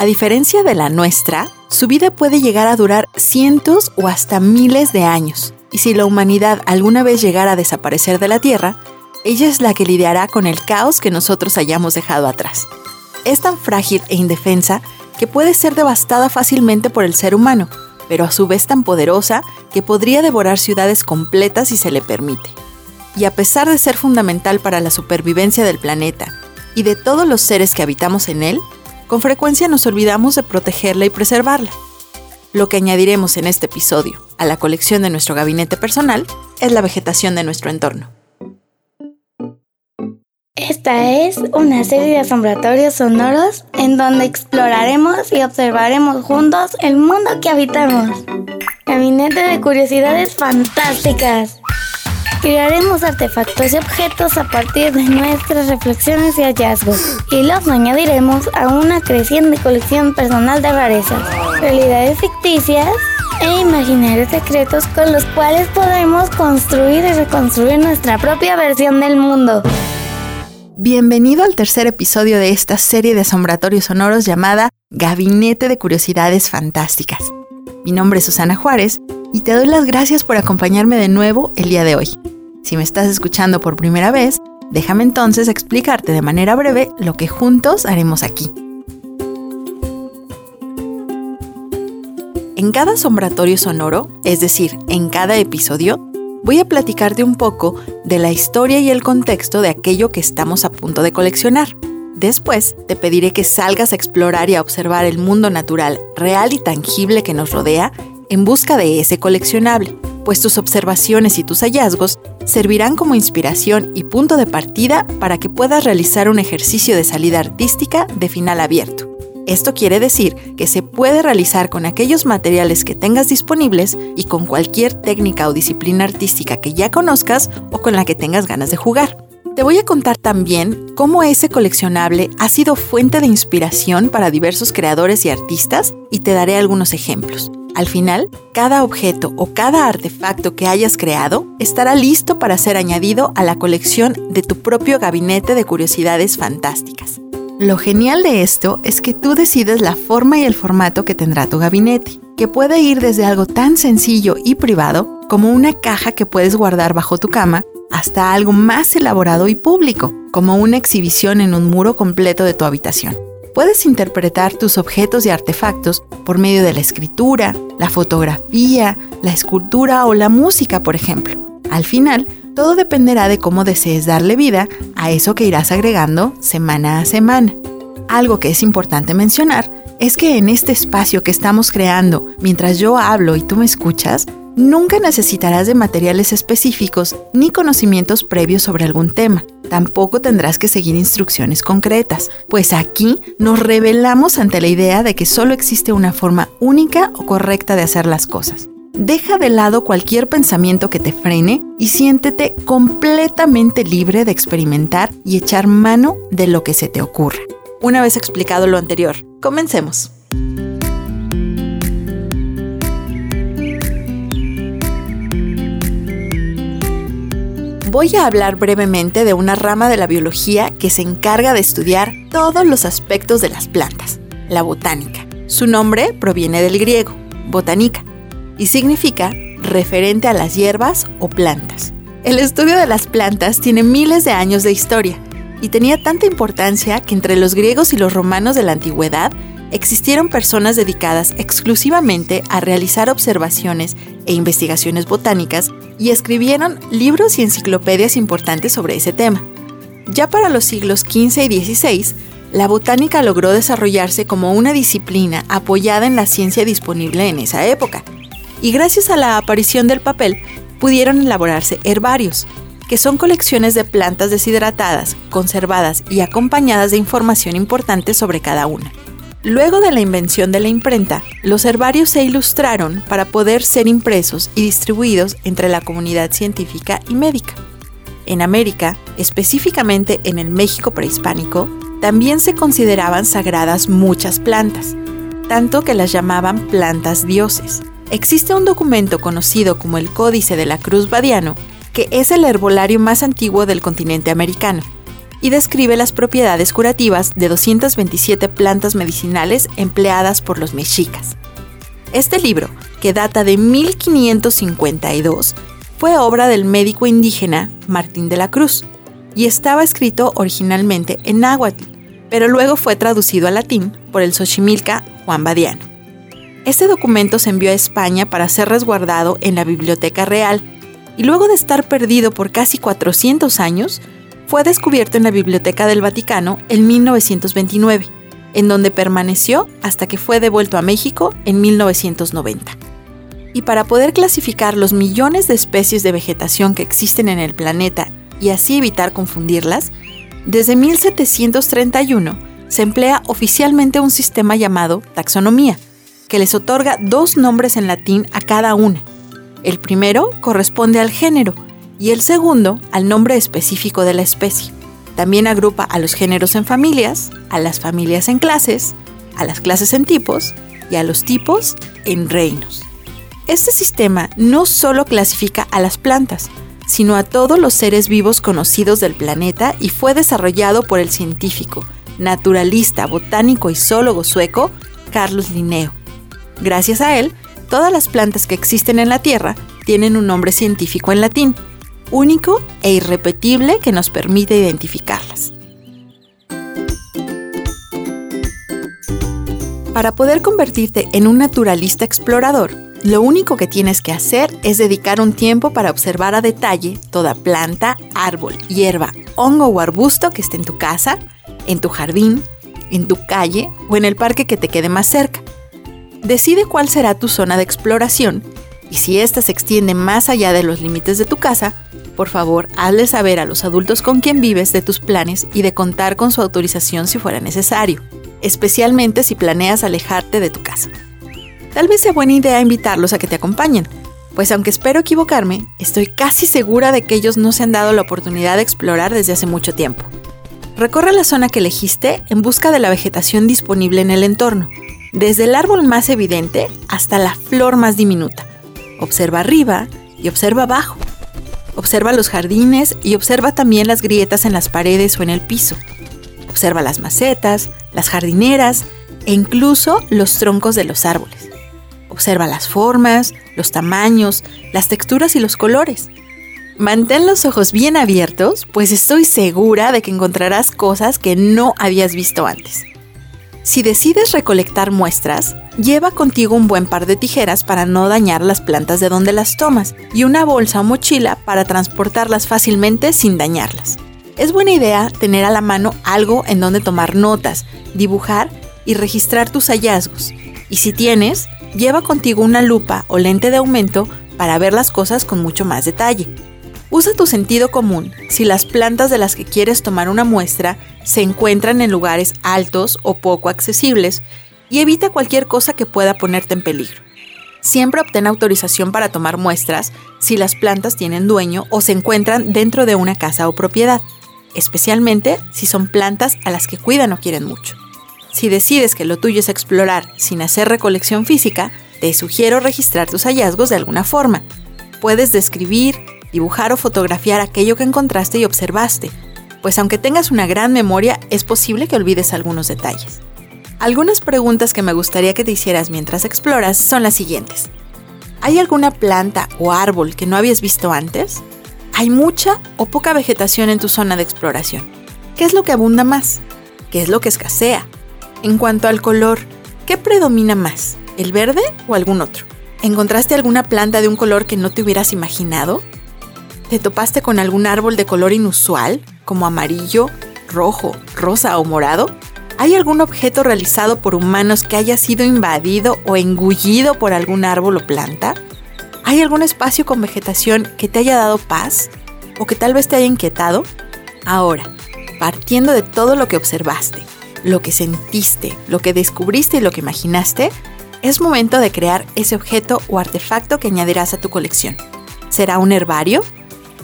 A diferencia de la nuestra, su vida puede llegar a durar cientos o hasta miles de años. Y si la humanidad alguna vez llegara a desaparecer de la Tierra, ella es la que lidiará con el caos que nosotros hayamos dejado atrás. Es tan frágil e indefensa que puede ser devastada fácilmente por el ser humano, pero a su vez tan poderosa que podría devorar ciudades completas si se le permite. Y a pesar de ser fundamental para la supervivencia del planeta y de todos los seres que habitamos en él, con frecuencia nos olvidamos de protegerla y preservarla. Lo que añadiremos en este episodio a la colección de nuestro gabinete personal es la vegetación de nuestro entorno. Esta es una serie de asombratorios sonoros en donde exploraremos y observaremos juntos el mundo que habitamos. Gabinete de curiosidades fantásticas. Crearemos artefactos y objetos a partir de nuestras reflexiones y hallazgos y los añadiremos a una creciente colección personal de rarezas, realidades ficticias e imaginarios secretos con los cuales podemos construir y reconstruir nuestra propia versión del mundo. Bienvenido al tercer episodio de esta serie de asombratorios sonoros llamada Gabinete de Curiosidades Fantásticas. Mi nombre es Susana Juárez y te doy las gracias por acompañarme de nuevo el día de hoy. Si me estás escuchando por primera vez, déjame entonces explicarte de manera breve lo que juntos haremos aquí. En cada asombratorio sonoro, es decir, en cada episodio, voy a platicarte un poco de la historia y el contexto de aquello que estamos a punto de coleccionar. Después te pediré que salgas a explorar y a observar el mundo natural, real y tangible que nos rodea en busca de ese coleccionable, pues tus observaciones y tus hallazgos servirán como inspiración y punto de partida para que puedas realizar un ejercicio de salida artística de final abierto. Esto quiere decir que se puede realizar con aquellos materiales que tengas disponibles y con cualquier técnica o disciplina artística que ya conozcas o con la que tengas ganas de jugar. Te voy a contar también cómo ese coleccionable ha sido fuente de inspiración para diversos creadores y artistas y te daré algunos ejemplos. Al final, cada objeto o cada artefacto que hayas creado estará listo para ser añadido a la colección de tu propio gabinete de curiosidades fantásticas. Lo genial de esto es que tú decides la forma y el formato que tendrá tu gabinete, que puede ir desde algo tan sencillo y privado como una caja que puedes guardar bajo tu cama hasta algo más elaborado y público, como una exhibición en un muro completo de tu habitación. Puedes interpretar tus objetos y artefactos por medio de la escritura, la fotografía, la escultura o la música, por ejemplo. Al final, todo dependerá de cómo desees darle vida a eso que irás agregando semana a semana. Algo que es importante mencionar es que en este espacio que estamos creando, mientras yo hablo y tú me escuchas, nunca necesitarás de materiales específicos ni conocimientos previos sobre algún tema. Tampoco tendrás que seguir instrucciones concretas, pues aquí nos revelamos ante la idea de que solo existe una forma única o correcta de hacer las cosas. Deja de lado cualquier pensamiento que te frene y siéntete completamente libre de experimentar y echar mano de lo que se te ocurra. Una vez explicado lo anterior, comencemos. Voy a hablar brevemente de una rama de la biología que se encarga de estudiar todos los aspectos de las plantas, la botánica. Su nombre proviene del griego, botánica, y significa referente a las hierbas o plantas. El estudio de las plantas tiene miles de años de historia y tenía tanta importancia que entre los griegos y los romanos de la antigüedad existieron personas dedicadas exclusivamente a realizar observaciones e investigaciones botánicas y escribieron libros y enciclopedias importantes sobre ese tema. Ya para los siglos XV y XVI, la botánica logró desarrollarse como una disciplina apoyada en la ciencia disponible en esa época, y gracias a la aparición del papel pudieron elaborarse herbarios, que son colecciones de plantas deshidratadas, conservadas y acompañadas de información importante sobre cada una. Luego de la invención de la imprenta, los herbarios se ilustraron para poder ser impresos y distribuidos entre la comunidad científica y médica. En América, específicamente en el México prehispánico, también se consideraban sagradas muchas plantas, tanto que las llamaban plantas dioses, Existe un documento conocido como el Códice de la Cruz Badiano, que es el herbolario más antiguo del continente americano. Y describe las propiedades curativas de 227 plantas medicinales empleadas por los mexicas. Este libro, que data de 1552, fue obra del médico indígena Martín de la Cruz y estaba escrito originalmente en náhuatl, pero luego fue traducido al latín por el Xochimilca Juan Badiano. Este documento se envió a España para ser resguardado en la Biblioteca Real y luego de estar perdido por casi 400 años, fue descubierto en la Biblioteca del Vaticano en 1929, en donde permaneció hasta que fue devuelto a México en 1990. Y para poder clasificar los millones de especies de vegetación que existen en el planeta y así evitar confundirlas, desde 1731 se emplea oficialmente un sistema llamado taxonomía, que les otorga dos nombres en latín a cada una. El primero corresponde al género y el segundo al nombre específico de la especie. También agrupa a los géneros en familias, a las familias en clases, a las clases en tipos y a los tipos en reinos. Este sistema no solo clasifica a las plantas, sino a todos los seres vivos conocidos del planeta y fue desarrollado por el científico, naturalista, botánico y zoólogo sueco Carlos Linneo. Gracias a él, todas las plantas que existen en la Tierra tienen un nombre científico en latín, único e irrepetible que nos permite identificarlas. Para poder convertirte en un naturalista explorador, lo único que tienes que hacer es dedicar un tiempo para observar a detalle toda planta, árbol, hierba, hongo o arbusto que esté en tu casa, en tu jardín, en tu calle o en el parque que te quede más cerca. Decide cuál será tu zona de exploración y si ésta se extiende más allá de los límites de tu casa, por favor, hazle saber a los adultos con quien vives de tus planes y de contar con su autorización si fuera necesario, especialmente si planeas alejarte de tu casa. Tal vez sea buena idea invitarlos a que te acompañen, pues aunque espero equivocarme, estoy casi segura de que ellos no se han dado la oportunidad de explorar desde hace mucho tiempo. Recorre la zona que elegiste en busca de la vegetación disponible en el entorno, desde el árbol más evidente hasta la flor más diminuta. Observa arriba y observa abajo. Observa los jardines y observa también las grietas en las paredes o en el piso. Observa las macetas, las jardineras e incluso los troncos de los árboles. Observa las formas, los tamaños, las texturas y los colores. Mantén los ojos bien abiertos, pues estoy segura de que encontrarás cosas que no habías visto antes. Si decides recolectar muestras, lleva contigo un buen par de tijeras para no dañar las plantas de donde las tomas y una bolsa o mochila para transportarlas fácilmente sin dañarlas. Es buena idea tener a la mano algo en donde tomar notas, dibujar y registrar tus hallazgos. Y si tienes, lleva contigo una lupa o lente de aumento para ver las cosas con mucho más detalle. Usa tu sentido común si las plantas de las que quieres tomar una muestra se encuentran en lugares altos o poco accesibles y evita cualquier cosa que pueda ponerte en peligro. Siempre obtén autorización para tomar muestras si las plantas tienen dueño o se encuentran dentro de una casa o propiedad, especialmente si son plantas a las que cuidan o quieren mucho. Si decides que lo tuyo es explorar sin hacer recolección física, te sugiero registrar tus hallazgos de alguna forma. Puedes describir, dibujar o fotografiar aquello que encontraste y observaste, pues aunque tengas una gran memoria, es posible que olvides algunos detalles. Algunas preguntas que me gustaría que te hicieras mientras exploras son las siguientes. ¿Hay alguna planta o árbol que no habías visto antes? ¿Hay mucha o poca vegetación en tu zona de exploración? ¿Qué es lo que abunda más? ¿Qué es lo que escasea? En cuanto al color, ¿qué predomina más? ¿El verde o algún otro? ¿Encontraste alguna planta de un color que no te hubieras imaginado? ¿Te topaste con algún árbol de color inusual, como amarillo, rojo, rosa o morado? ¿Hay algún objeto realizado por humanos que haya sido invadido o engullido por algún árbol o planta? ¿Hay algún espacio con vegetación que te haya dado paz o que tal vez te haya inquietado? Ahora, partiendo de todo lo que observaste, lo que sentiste, lo que descubriste y lo que imaginaste, es momento de crear ese objeto o artefacto que añadirás a tu colección. ¿Será un herbario?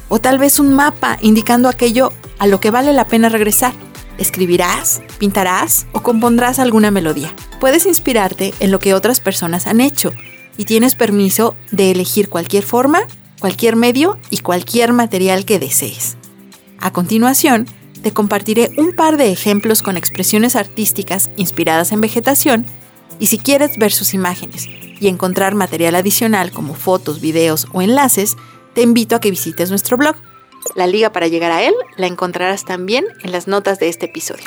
O tal vez un mapa indicando aquello a lo que vale la pena regresar. Escribirás, pintarás o compondrás alguna melodía. Puedes inspirarte en lo que otras personas han hecho y tienes permiso de elegir cualquier forma, cualquier medio y cualquier material que desees. A continuación, te compartiré un par de ejemplos con expresiones artísticas inspiradas en vegetación y si quieres ver sus imágenes y encontrar material adicional como fotos, videos o enlaces, te invito a que visites nuestro blog. La liga para llegar a él la encontrarás también en las notas de este episodio.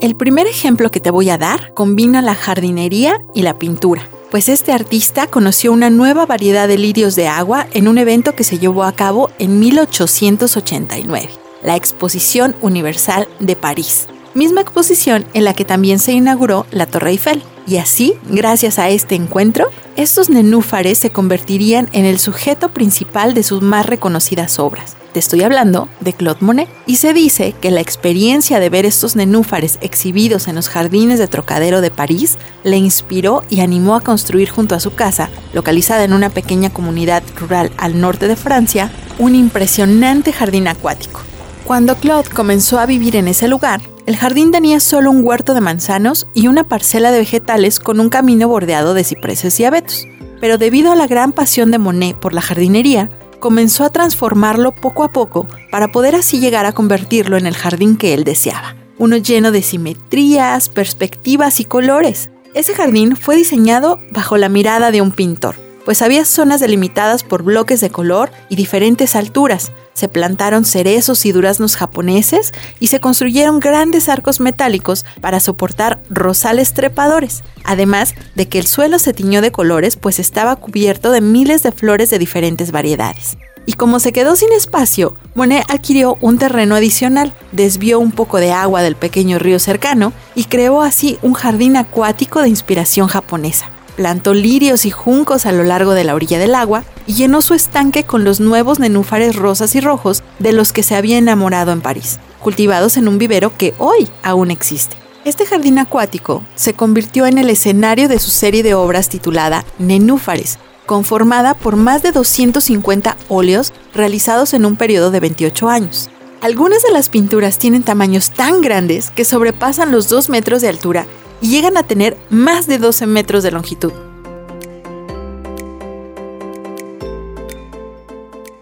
El primer ejemplo que te voy a dar combina la jardinería y la pintura, pues este artista conoció una nueva variedad de lirios de agua en un evento que se llevó a cabo en 1889, la Exposición Universal de París, misma exposición en la que también se inauguró la Torre Eiffel. Y así, gracias a este encuentro, estos nenúfares se convertirían en el sujeto principal de sus más reconocidas obras. Te estoy hablando de Claude Monet. Y se dice que la experiencia de ver estos nenúfares exhibidos en los jardines de Trocadero de París le inspiró y animó a construir junto a su casa, localizada en una pequeña comunidad rural al norte de Francia, un impresionante jardín acuático. Cuando Claude comenzó a vivir en ese lugar, el jardín tenía solo un huerto de manzanos y una parcela de vegetales con un camino bordeado de cipreses y abetos. Pero debido a la gran pasión de Monet por la jardinería, comenzó a transformarlo poco a poco para poder así llegar a convertirlo en el jardín que él deseaba, uno lleno de simetrías, perspectivas y colores. Ese jardín fue diseñado bajo la mirada de un pintor, pues había zonas delimitadas por bloques de color y diferentes alturas. Se plantaron cerezos y duraznos japoneses y se construyeron grandes arcos metálicos para soportar rosales trepadores, además de que el suelo se tiñó de colores pues estaba cubierto de miles de flores de diferentes variedades. Y como se quedó sin espacio, Monet adquirió un terreno adicional, desvió un poco de agua del pequeño río cercano y creó así un jardín acuático de inspiración japonesa plantó lirios y juncos a lo largo de la orilla del agua y llenó su estanque con los nuevos nenúfares rosas y rojos de los que se había enamorado en París, cultivados en un vivero que hoy aún existe. Este jardín acuático se convirtió en el escenario de su serie de obras titulada Nenúfares, conformada por más de 250 óleos realizados en un periodo de 28 años. Algunas de las pinturas tienen tamaños tan grandes que sobrepasan los 2 metros de altura y llegan a tener más de 12 metros de longitud.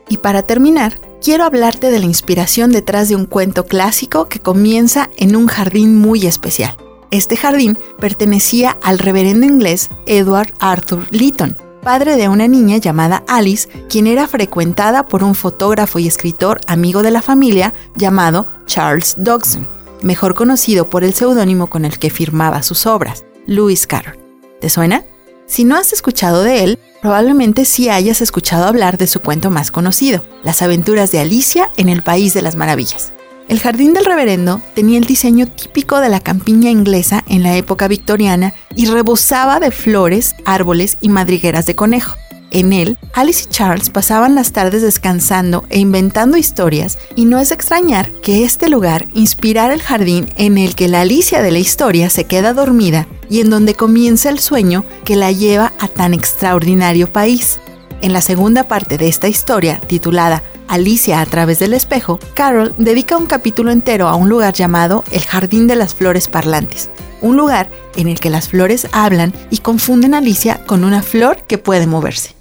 Y para terminar, quiero hablarte de la inspiración detrás de un cuento clásico que comienza en un jardín muy especial. Este jardín pertenecía al reverendo inglés Edward Arthur Lytton, padre de una niña llamada Alice, quien era frecuentada por un fotógrafo y escritor amigo de la familia llamado Charles Dodgson mejor conocido por el seudónimo con el que firmaba sus obras, Lewis Carroll. ¿Te suena? Si no has escuchado de él, probablemente sí hayas escuchado hablar de su cuento más conocido, Las aventuras de Alicia en el País de las Maravillas. El jardín del reverendo tenía el diseño típico de la campiña inglesa en la época victoriana y rebosaba de flores, árboles y madrigueras de conejo. En él, Alice y Charles pasaban las tardes descansando e inventando historias, y no es extrañar que este lugar inspirara el jardín en el que la Alicia de la historia se queda dormida y en donde comienza el sueño que la lleva a tan extraordinario país. En la segunda parte de esta historia, titulada Alicia a través del espejo, Carol dedica un capítulo entero a un lugar llamado el Jardín de las Flores Parlantes, un lugar en el que las flores hablan y confunden a Alicia con una flor que puede moverse.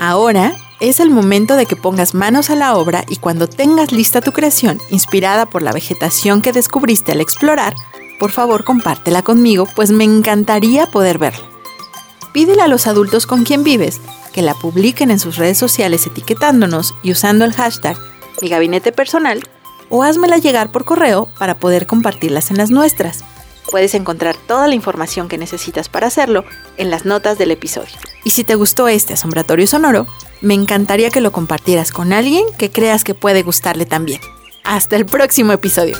Ahora es el momento de que pongas manos a la obra y cuando tengas lista tu creación, inspirada por la vegetación que descubriste al explorar, por favor compártela conmigo, pues me encantaría poder verla. Pídele a los adultos con quien vives que la publiquen en sus redes sociales etiquetándonos y usando el hashtag mi gabinete personal o házmela llegar por correo para poder compartirlas en las nuestras. Puedes encontrar toda la información que necesitas para hacerlo en las notas del episodio. Y si te gustó este asombratorio sonoro, me encantaría que lo compartieras con alguien que creas que puede gustarle también. Hasta el próximo episodio.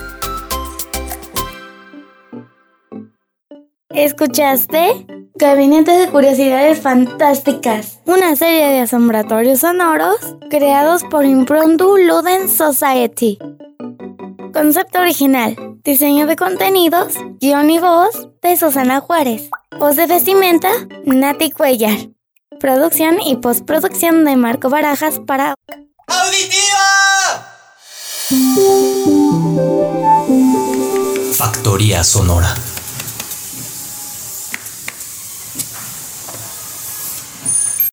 ¿Escuchaste? Gabinete de Curiosidades Fantásticas, una serie de asombratorios sonoros creados por Impromptu Luden Society. Concepto original, diseño de contenidos, guion y voz de Susana Juárez. Voz de vestimenta, Nati Cuellar. Producción y postproducción de Marco Barajas para ¡Auditiva! Factoría Sonora.